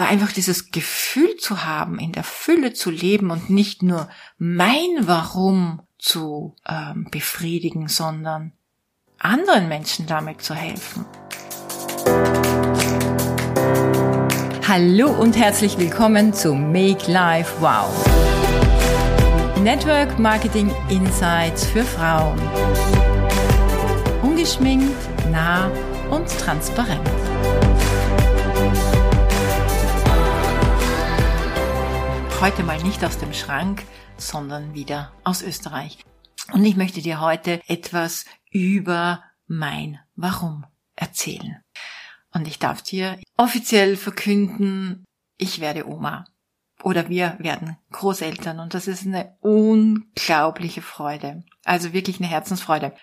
Aber einfach dieses Gefühl zu haben, in der Fülle zu leben und nicht nur mein Warum zu ähm, befriedigen, sondern anderen Menschen damit zu helfen. Hallo und herzlich willkommen zu Make Life Wow. Network Marketing Insights für Frauen. Ungeschminkt, nah und transparent. Heute mal nicht aus dem Schrank, sondern wieder aus Österreich. Und ich möchte dir heute etwas über mein Warum erzählen. Und ich darf dir offiziell verkünden, ich werde Oma. Oder wir werden Großeltern. Und das ist eine unglaubliche Freude. Also wirklich eine Herzensfreude.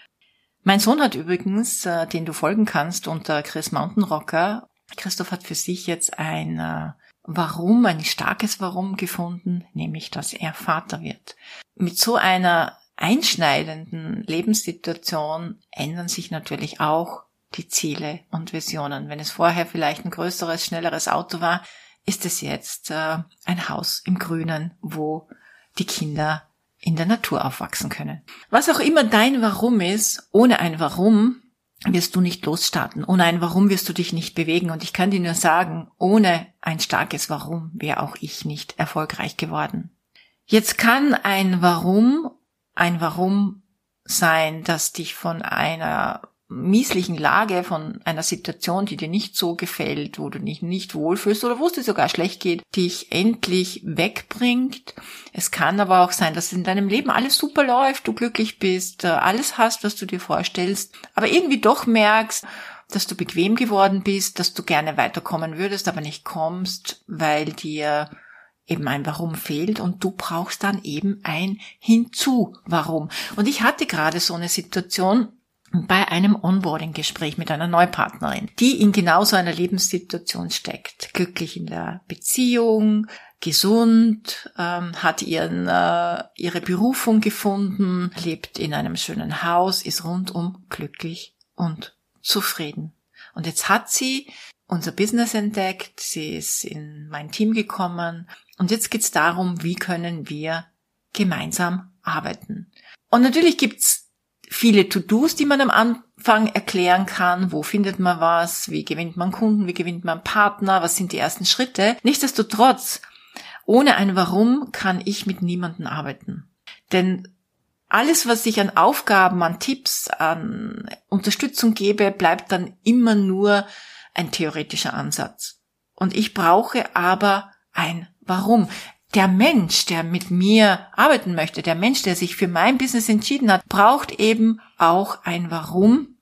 Mein Sohn hat übrigens, äh, den du folgen kannst unter Chris Mountain Rocker. Christoph hat für sich jetzt ein äh, Warum, ein starkes Warum gefunden, nämlich dass er Vater wird. Mit so einer einschneidenden Lebenssituation ändern sich natürlich auch die Ziele und Visionen. Wenn es vorher vielleicht ein größeres, schnelleres Auto war, ist es jetzt äh, ein Haus im Grünen, wo die Kinder in der Natur aufwachsen können. Was auch immer dein Warum ist, ohne ein Warum wirst du nicht losstarten. Ohne ein Warum wirst du dich nicht bewegen. Und ich kann dir nur sagen, ohne ein starkes Warum wäre auch ich nicht erfolgreich geworden. Jetzt kann ein Warum ein Warum sein, das dich von einer mieslichen Lage, von einer Situation, die dir nicht so gefällt, wo du dich nicht wohlfühlst oder wo es dir sogar schlecht geht, dich endlich wegbringt. Es kann aber auch sein, dass in deinem Leben alles super läuft, du glücklich bist, äh, alles hast, was du dir vorstellst, aber irgendwie doch merkst, dass du bequem geworden bist, dass du gerne weiterkommen würdest, aber nicht kommst, weil dir eben ein Warum fehlt und du brauchst dann eben ein Hinzu Warum. Und ich hatte gerade so eine Situation, bei einem Onboarding-Gespräch mit einer Neupartnerin, die in genau so einer Lebenssituation steckt. Glücklich in der Beziehung, gesund, ähm, hat ihren, äh, ihre Berufung gefunden, lebt in einem schönen Haus, ist rundum glücklich und zufrieden. Und jetzt hat sie unser Business entdeckt, sie ist in mein Team gekommen und jetzt geht's darum, wie können wir gemeinsam arbeiten. Und natürlich gibt's viele To-Dos, die man am Anfang erklären kann. Wo findet man was? Wie gewinnt man Kunden? Wie gewinnt man Partner? Was sind die ersten Schritte? Nichtsdestotrotz, ohne ein Warum kann ich mit niemandem arbeiten. Denn alles, was ich an Aufgaben, an Tipps, an Unterstützung gebe, bleibt dann immer nur ein theoretischer Ansatz. Und ich brauche aber ein Warum der Mensch, der mit mir arbeiten möchte, der Mensch, der sich für mein Business entschieden hat, braucht eben auch ein Warum,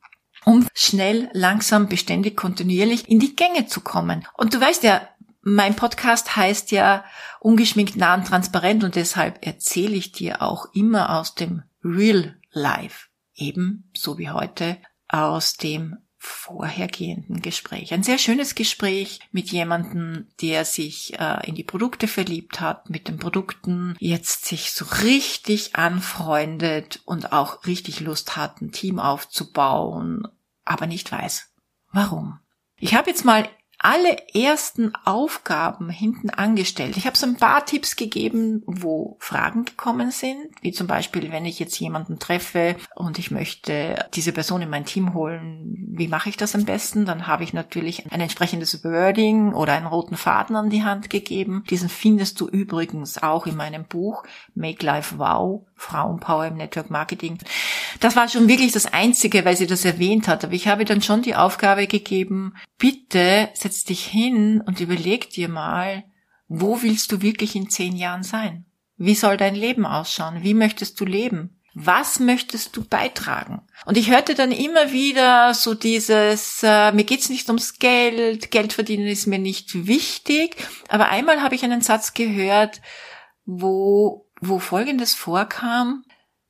um schnell, langsam, beständig, kontinuierlich in die Gänge zu kommen. Und du weißt ja, mein Podcast heißt ja ungeschminkt, nah und transparent und deshalb erzähle ich dir auch immer aus dem Real Life. Eben so wie heute aus dem vorhergehenden Gespräch. Ein sehr schönes Gespräch mit jemandem, der sich äh, in die Produkte verliebt hat, mit den Produkten jetzt sich so richtig anfreundet und auch richtig Lust hat, ein Team aufzubauen, aber nicht weiß, warum. Ich habe jetzt mal alle ersten Aufgaben hinten angestellt. Ich habe so ein paar Tipps gegeben, wo Fragen gekommen sind, wie zum Beispiel, wenn ich jetzt jemanden treffe und ich möchte diese Person in mein Team holen, wie mache ich das am besten? Dann habe ich natürlich ein entsprechendes Wording oder einen roten Faden an die Hand gegeben. Diesen findest du übrigens auch in meinem Buch Make Life Wow, Frauenpower im Network Marketing. Das war schon wirklich das Einzige, weil sie das erwähnt hat. Aber ich habe dann schon die Aufgabe gegeben, bitte setz dich hin und überleg dir mal, wo willst du wirklich in zehn Jahren sein? Wie soll dein Leben ausschauen? Wie möchtest du leben? Was möchtest du beitragen? Und ich hörte dann immer wieder so dieses, äh, mir geht's nicht ums Geld, Geld verdienen ist mir nicht wichtig. Aber einmal habe ich einen Satz gehört, wo, wo Folgendes vorkam,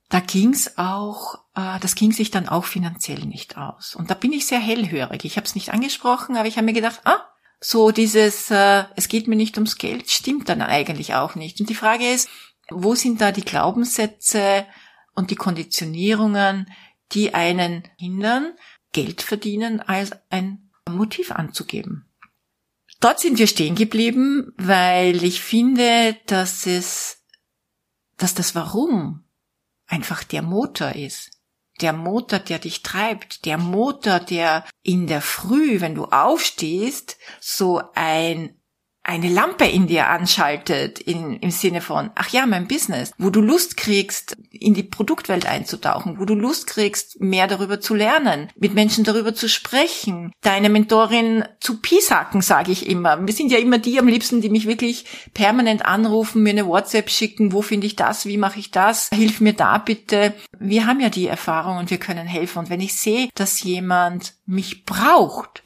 da ging's auch, das ging sich dann auch finanziell nicht aus. Und da bin ich sehr hellhörig. Ich habe es nicht angesprochen, aber ich habe mir gedacht, ah, so dieses, äh, es geht mir nicht ums Geld, stimmt dann eigentlich auch nicht. Und die Frage ist, wo sind da die Glaubenssätze und die Konditionierungen, die einen hindern, Geld verdienen als ein Motiv anzugeben? dort sind wir stehen geblieben, weil ich finde, dass es, dass das Warum einfach der Motor ist. Der Motor, der dich treibt, der Motor, der in der Früh, wenn du aufstehst, so ein eine Lampe in dir anschaltet, in, im Sinne von, ach ja, mein Business, wo du Lust kriegst, in die Produktwelt einzutauchen, wo du Lust kriegst, mehr darüber zu lernen, mit Menschen darüber zu sprechen, deine Mentorin zu pisacken, sage ich immer. Wir sind ja immer die am liebsten, die mich wirklich permanent anrufen, mir eine WhatsApp schicken, wo finde ich das, wie mache ich das, hilf mir da bitte. Wir haben ja die Erfahrung und wir können helfen. Und wenn ich sehe, dass jemand mich braucht,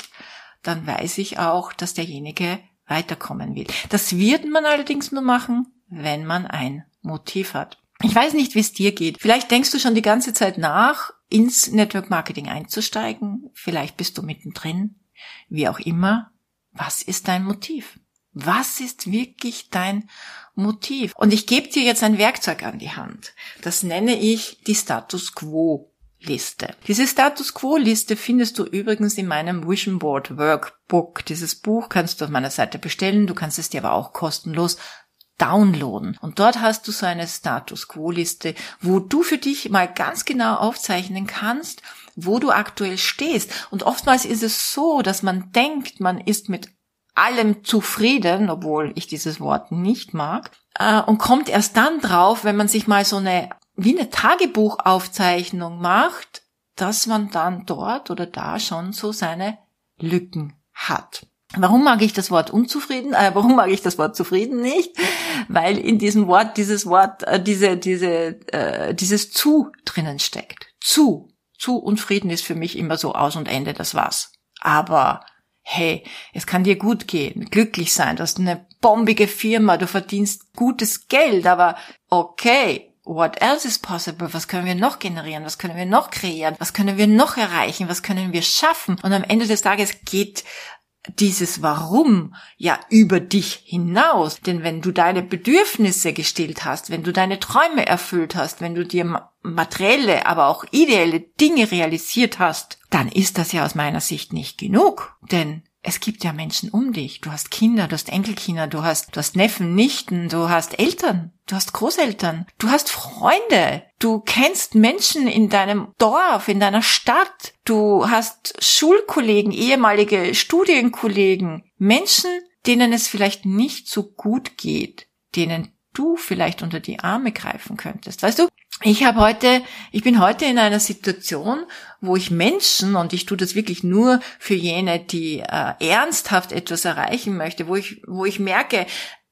dann weiß ich auch, dass derjenige weiterkommen will. Das wird man allerdings nur machen, wenn man ein Motiv hat. Ich weiß nicht, wie es dir geht. Vielleicht denkst du schon die ganze Zeit nach, ins Network Marketing einzusteigen. Vielleicht bist du mittendrin. Wie auch immer. Was ist dein Motiv? Was ist wirklich dein Motiv? Und ich gebe dir jetzt ein Werkzeug an die Hand. Das nenne ich die Status Quo Liste. Diese Status Quo Liste findest du übrigens in meinem Vision Board Workbook. Dieses Buch kannst du auf meiner Seite bestellen, du kannst es dir aber auch kostenlos downloaden. Und dort hast du so eine Status Quo Liste, wo du für dich mal ganz genau aufzeichnen kannst, wo du aktuell stehst. Und oftmals ist es so, dass man denkt, man ist mit allem zufrieden, obwohl ich dieses Wort nicht mag, äh, und kommt erst dann drauf, wenn man sich mal so eine wie eine Tagebuchaufzeichnung macht, dass man dann dort oder da schon so seine Lücken hat. Warum mag ich das Wort unzufrieden? Äh, warum mag ich das Wort zufrieden nicht? Weil in diesem Wort dieses Wort, äh, diese, diese, äh, dieses zu drinnen steckt. Zu. Zu und Frieden ist für mich immer so aus und Ende, das war's. Aber hey, es kann dir gut gehen, glücklich sein, du hast eine bombige Firma, du verdienst gutes Geld, aber okay, what else is possible? Was können wir noch generieren? Was können wir noch kreieren? Was können wir noch erreichen? Was können wir schaffen? Und am Ende des Tages geht dieses Warum ja über dich hinaus. Denn wenn du deine Bedürfnisse gestillt hast, wenn du deine Träume erfüllt hast, wenn du dir materielle, aber auch ideelle Dinge realisiert hast, dann ist das ja aus meiner Sicht nicht genug. Denn es gibt ja Menschen um dich. Du hast Kinder, du hast Enkelkinder, du hast, du hast Neffen, Nichten, du hast Eltern, du hast Großeltern, du hast Freunde, du kennst Menschen in deinem Dorf, in deiner Stadt, du hast Schulkollegen, ehemalige Studienkollegen, Menschen, denen es vielleicht nicht so gut geht, denen du vielleicht unter die Arme greifen könntest. Weißt du, ich habe heute, ich bin heute in einer Situation, wo ich Menschen, und ich tue das wirklich nur für jene, die äh, ernsthaft etwas erreichen möchte, wo ich, wo ich merke,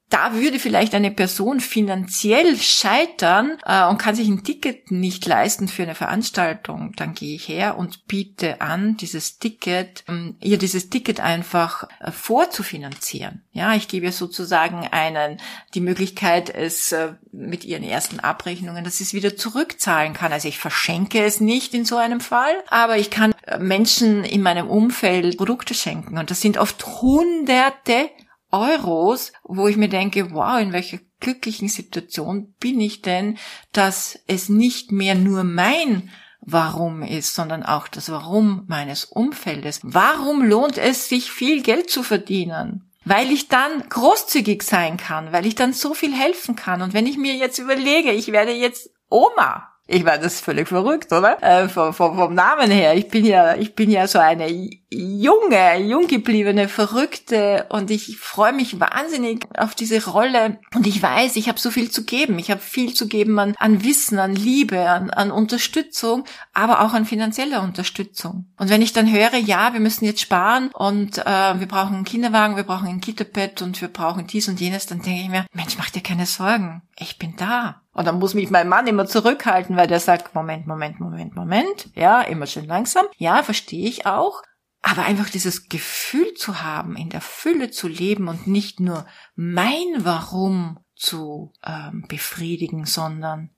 da würde vielleicht eine Person finanziell scheitern äh, und kann sich ein Ticket nicht leisten für eine Veranstaltung, dann gehe ich her und biete an, dieses Ticket, ähm, ihr dieses Ticket einfach äh, vorzufinanzieren. Ja, ich gebe ihr sozusagen einen die Möglichkeit, es äh, mit ihren ersten Abrechnungen, dass sie es wieder zurückzahlen kann. Also ich verschenke es nicht in so einem Fall, aber ich kann äh, Menschen in meinem Umfeld Produkte schenken und das sind oft hunderte Euros, wo ich mir denke, wow, in welcher glücklichen Situation bin ich denn, dass es nicht mehr nur mein Warum ist, sondern auch das Warum meines Umfeldes. Warum lohnt es sich viel Geld zu verdienen? Weil ich dann großzügig sein kann, weil ich dann so viel helfen kann. Und wenn ich mir jetzt überlege, ich werde jetzt Oma, ich war das völlig verrückt, oder? Äh, vom, vom, vom Namen her. Ich bin ja, ich bin ja so eine junge, jung gebliebene Verrückte und ich freue mich wahnsinnig auf diese Rolle. Und ich weiß, ich habe so viel zu geben. Ich habe viel zu geben an, an Wissen, an Liebe, an, an Unterstützung, aber auch an finanzieller Unterstützung. Und wenn ich dann höre, ja, wir müssen jetzt sparen und äh, wir brauchen einen Kinderwagen, wir brauchen ein Kitterbett und wir brauchen dies und jenes, dann denke ich mir, Mensch, mach dir keine Sorgen. Ich bin da. Und dann muss mich mein Mann immer zurückhalten, weil der sagt, Moment, Moment, Moment, Moment. Ja, immer schön langsam. Ja, verstehe ich auch. Aber einfach dieses Gefühl zu haben, in der Fülle zu leben und nicht nur mein Warum zu ähm, befriedigen, sondern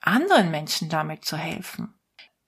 anderen Menschen damit zu helfen.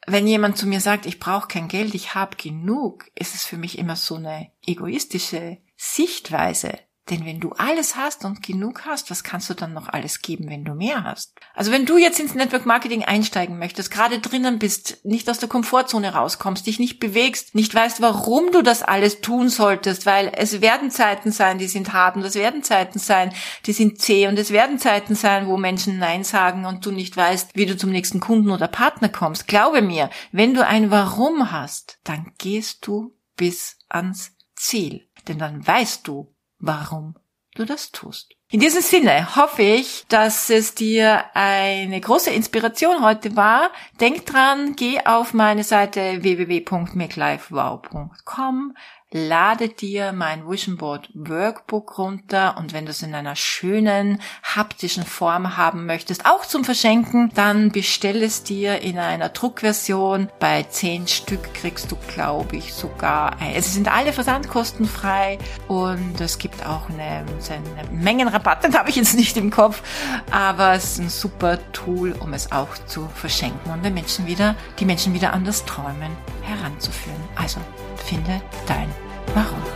Wenn jemand zu mir sagt, ich brauche kein Geld, ich habe genug, ist es für mich immer so eine egoistische Sichtweise. Denn wenn du alles hast und genug hast, was kannst du dann noch alles geben, wenn du mehr hast? Also wenn du jetzt ins Network Marketing einsteigen möchtest, gerade drinnen bist, nicht aus der Komfortzone rauskommst, dich nicht bewegst, nicht weißt, warum du das alles tun solltest, weil es werden Zeiten sein, die sind hart und es werden Zeiten sein, die sind zäh und es werden Zeiten sein, wo Menschen Nein sagen und du nicht weißt, wie du zum nächsten Kunden oder Partner kommst. Glaube mir, wenn du ein Warum hast, dann gehst du bis ans Ziel. Denn dann weißt du, warum du das tust. In diesem Sinne hoffe ich, dass es dir eine große Inspiration heute war. Denk dran, geh auf meine Seite www.makelifewow.com, lade dir mein Vision Board Workbook runter und wenn du es in einer schönen haptischen Form haben möchtest, auch zum Verschenken, dann bestell es dir in einer Druckversion. Bei zehn Stück kriegst du, glaube ich, sogar, es sind alle versandkostenfrei und es gibt auch eine, eine Mengenrabatt, den habe ich jetzt nicht im Kopf, aber es ist ein super Tool, um es auch zu verschenken und den Menschen wieder, die Menschen wieder an das Träumen heranzuführen. Also finde dein Warum?